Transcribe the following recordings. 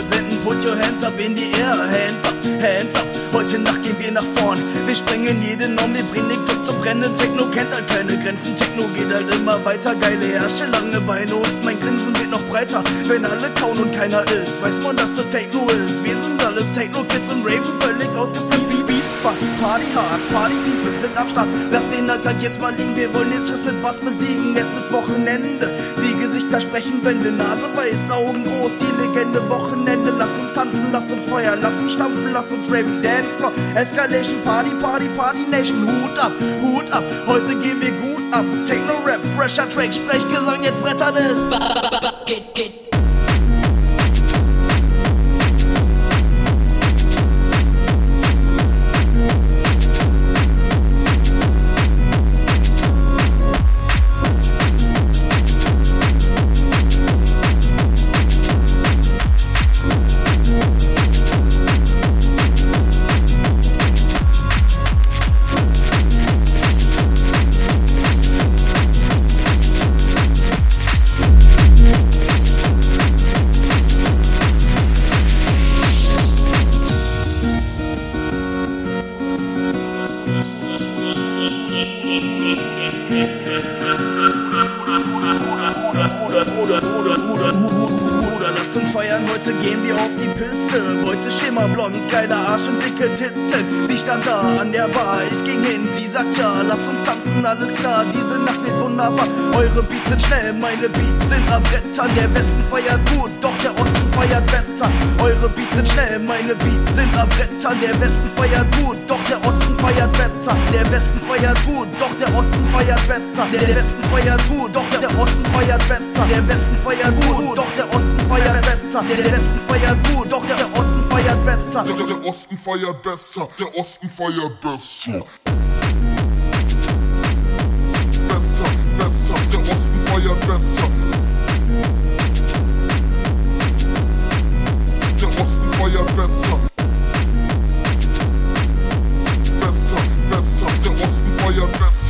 Nacht wird niemals enden. Put your hands up in the air. Hands up, hands up. Heute Nacht gehen wir nach vorn. Wir sprengen jeden Norm, wir bringen den Club zum Brennen. Techno kennt halt keine Grenzen. Techno geht halt immer weiter. Geile Herrsche, lange Beine und mein Grinsen wird noch breiter. Wenn alle kauen und keiner ist, weiß man, dass das Techno ist. Wir sind alles Techno-Kids und Raven völlig ausgeflippt. Bass, Party hard, Party People sind am Start. Lass den Alltag jetzt mal liegen, wir wollen den Schiss mit Bass besiegen. Jetzt ist Wochenende, die Gesichter sprechen Wände, Nase weiß, Augen groß, die Legende Wochenende. Lass uns tanzen, lass uns feuern, lass uns stampfen, lass uns raven, Dance Floor, Escalation, Party, Party, Party Nation. Hut ab, Hut ab, heute gehen wir gut ab. Techno Rap, fresher Track, Sprechgesang, jetzt brettert es. Get, get. Lasst uns feiern, heute gehen wir auf die Piste. Beute Schimmer, blond, geiler Arsch und dicke Titten. Sie stand da an der Bar, ich ging hin, sie sagt ja, lass uns tanzen, alles klar, diese Nacht wird wunderbar. Eure Beats sind schnell, meine Beats sind am Brettern. Der Westen feiert gut, doch der Osten feiert besser. Eure Beats sind schnell, meine Beats sind am Brettern. Der Westen feiert gut, doch der Osten feiert besser. Der Westen feiert gut, doch der Osten feiert besser. Der Westen feiert gut, doch der Osten feiert besser. Der Westen feiert gut, doch der Osten feiert besser. Der Westen feiert gut, doch der Osten feiert besser. Der, der Osten feiert besser, der Osten feiert. Besser, besser, der Osten feiert besser. Der Osten feiert besser. Besser, besser, der Osten feiert besser. Der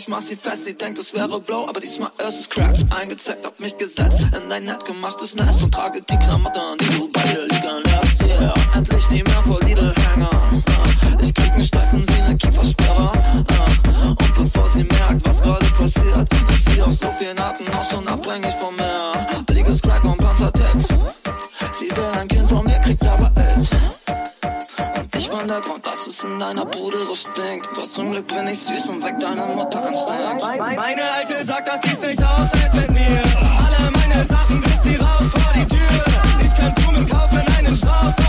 ich mach sie fest, sie denkt, es wäre blau, aber diesmal ist es Crack. Eingezeigt, hab mich gesetzt in dein nett gemachtes Nest und trage deiner Bude so stinkt. Doch zum Glück bin ich süß und weg deiner Mutter Instinkt. Meine Alte sagt, dass sie's nicht aushält mit mir. Alle meine Sachen wirft sie raus vor die Tür. Ich könnte Blumen kaufen, einen Strauß.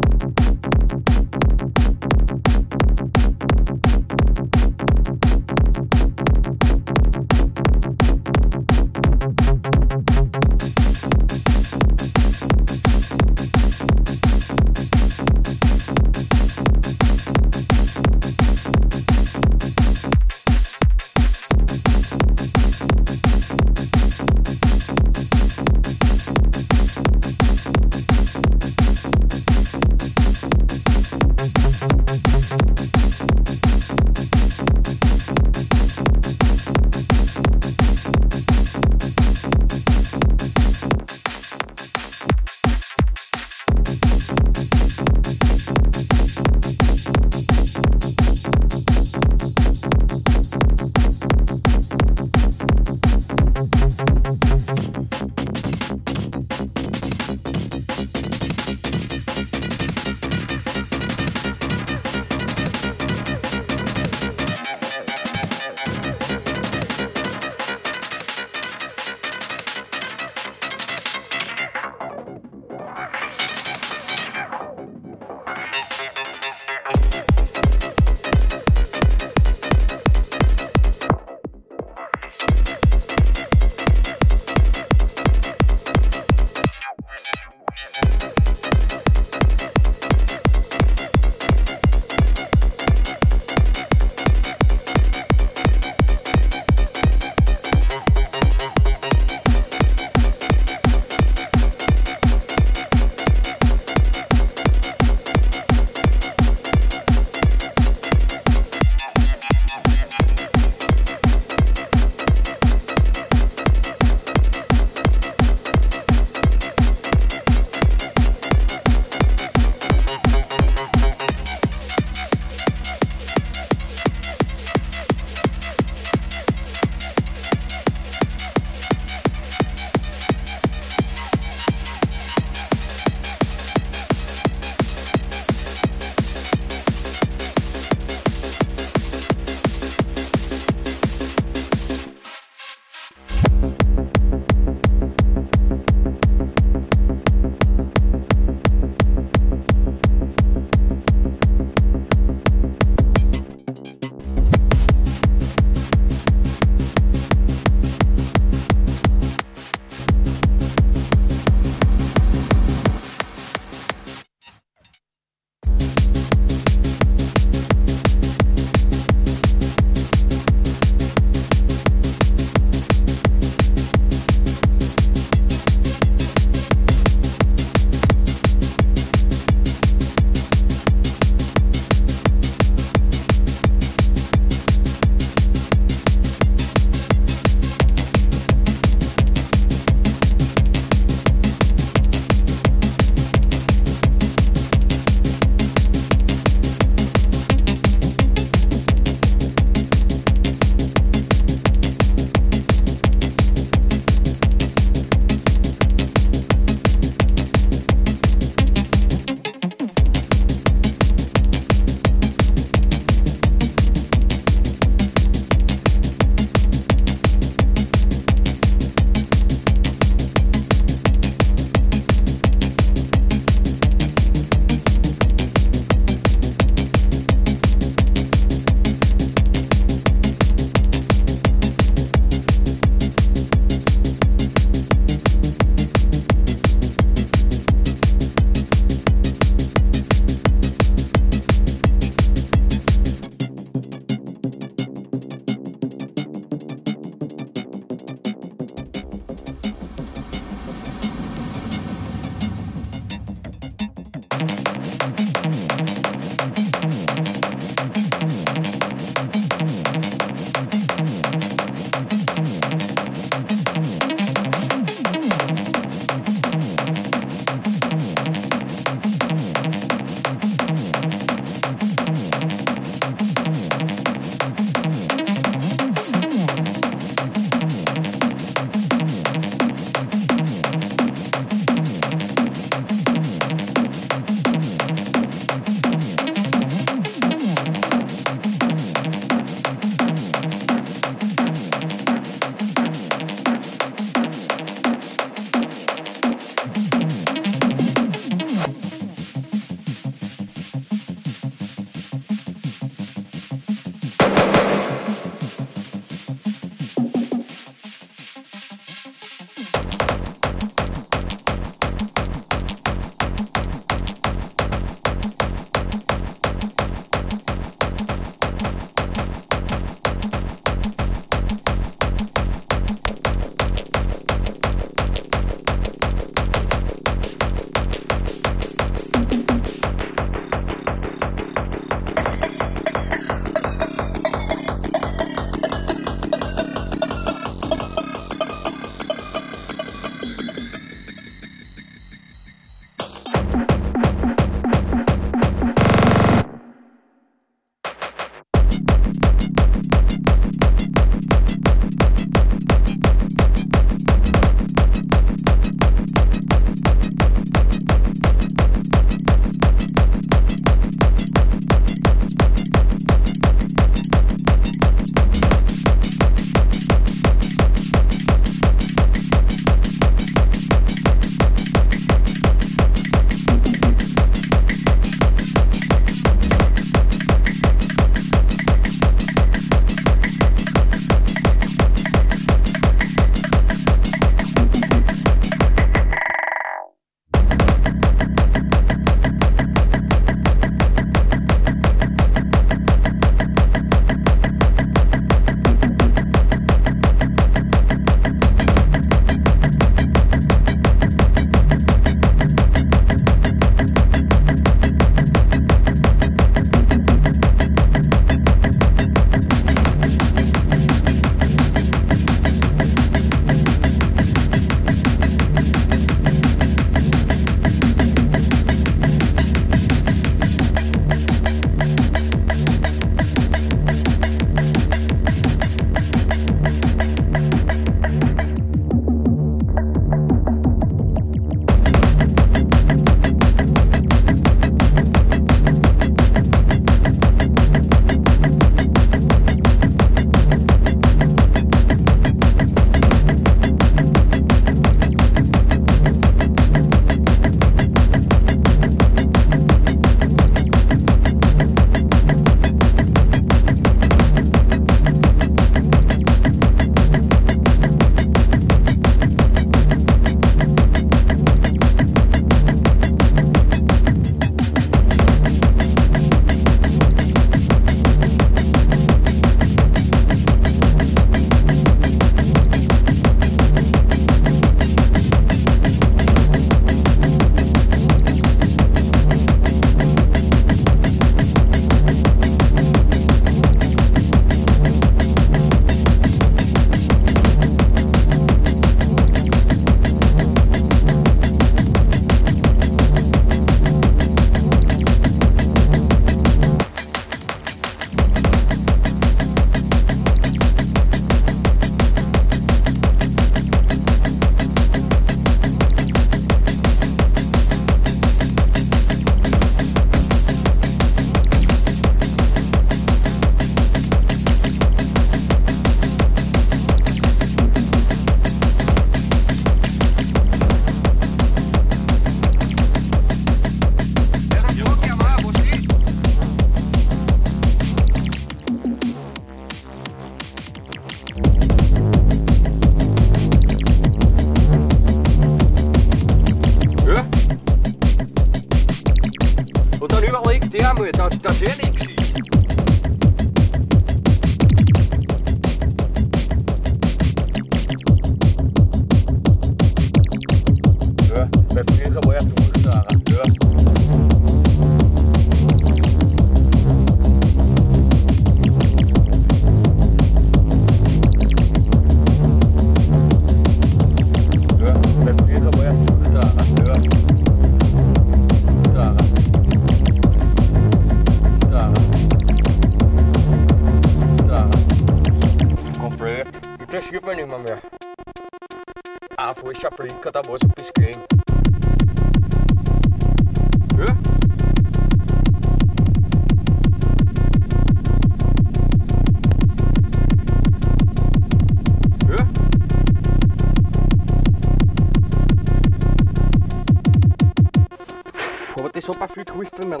Aber das hat mir viel geholfen in meinem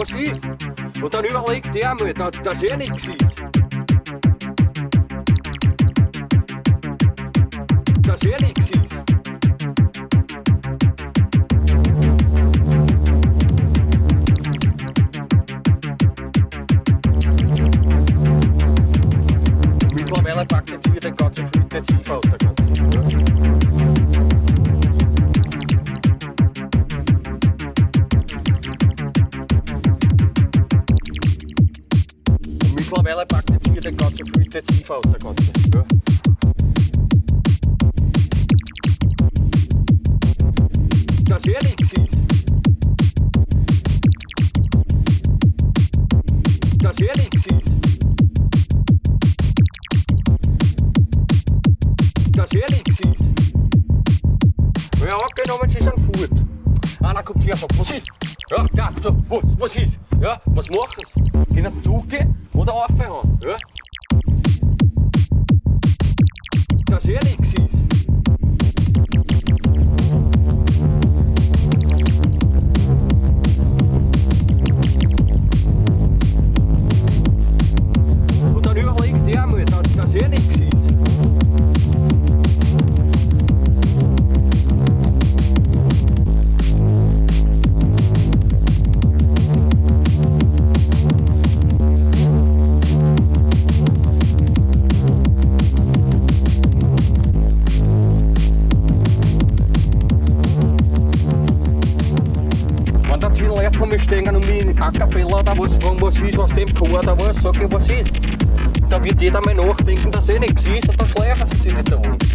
was ist. Und dann überlegt der mal, dass das eh nichts ist. Viel intensiver der ganze. Ja. Dass er nichts. Dass er nichts. Dass er nichts ist. Ja, genommen sie sind fort. Einer kommt hier und sagt, was ist? Ja, ja, so, was, was ist? Ja, was machen sie? Können sie zugehen oder aufhören? Ja? tagasi Eliksis a cappella oder was fragen, was ist, was dem Chor oder was, sag ich, was ist. Da wird jeder mal nachdenken, dass eh nichts ist und dann schleichen sie sich nicht. Dass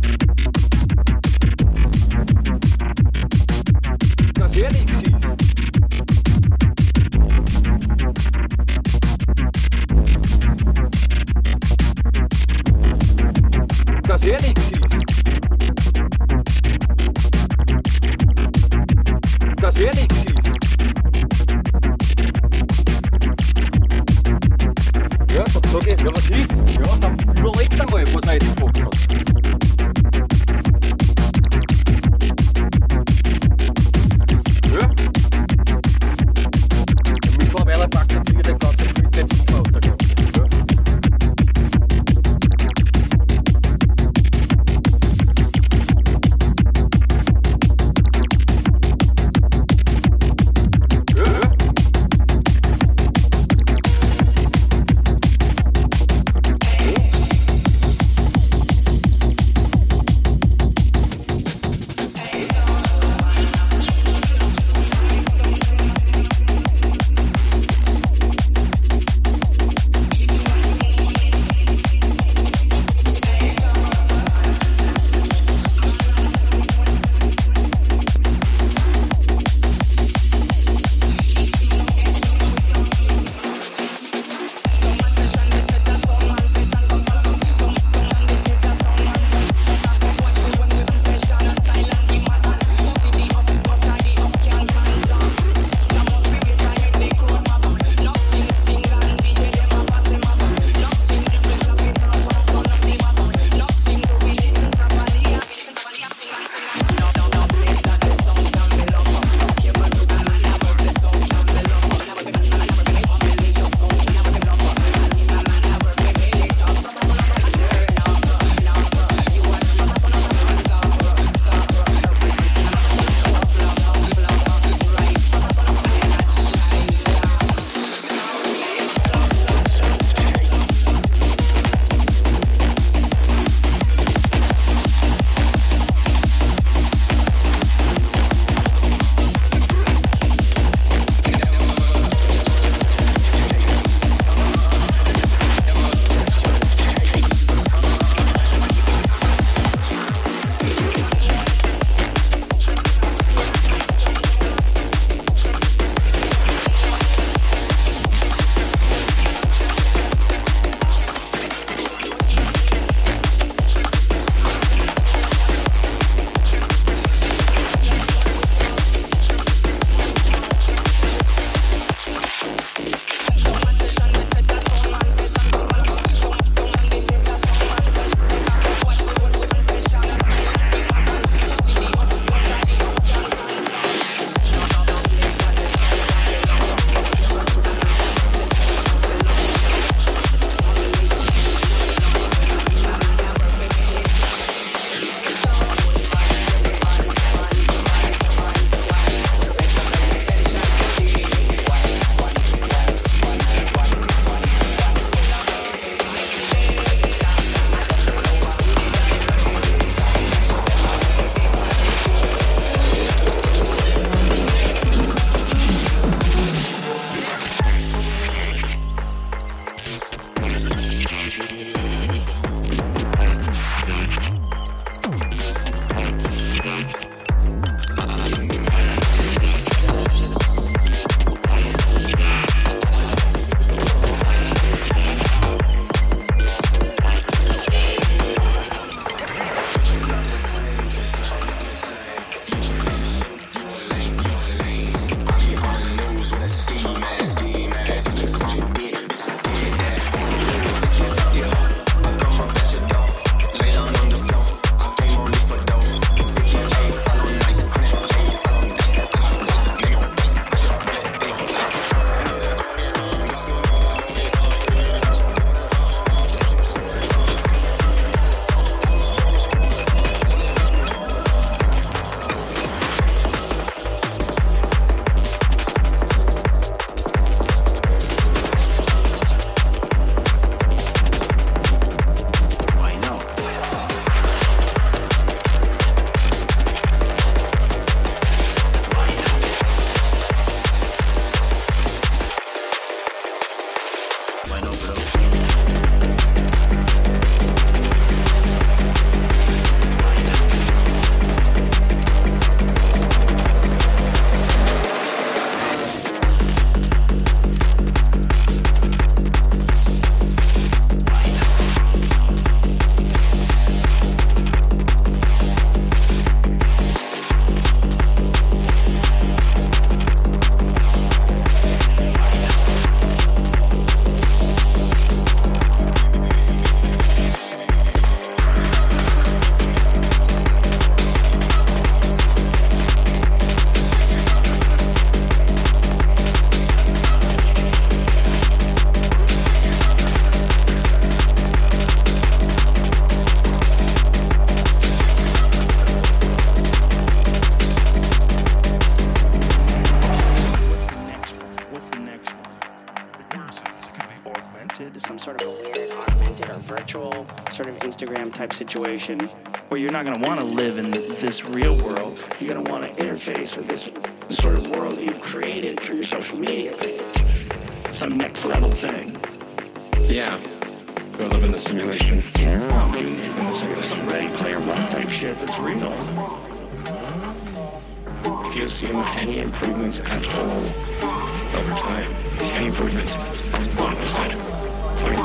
Some sort of a weird augmented or virtual sort of Instagram type situation where you're not going to want to live in this real world. You're going to want to interface with this sort of world that you've created through your social media page. Some next level thing. Yeah. Go live in the simulation. Well, maybe, maybe some Ready Player One type shit that's real. If you assume any improvements at all over time, any improvements, 1%,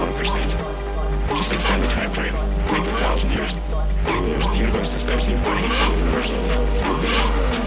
just in time the time frame, like a thousand years. Billion years, the universe is basically burning universal.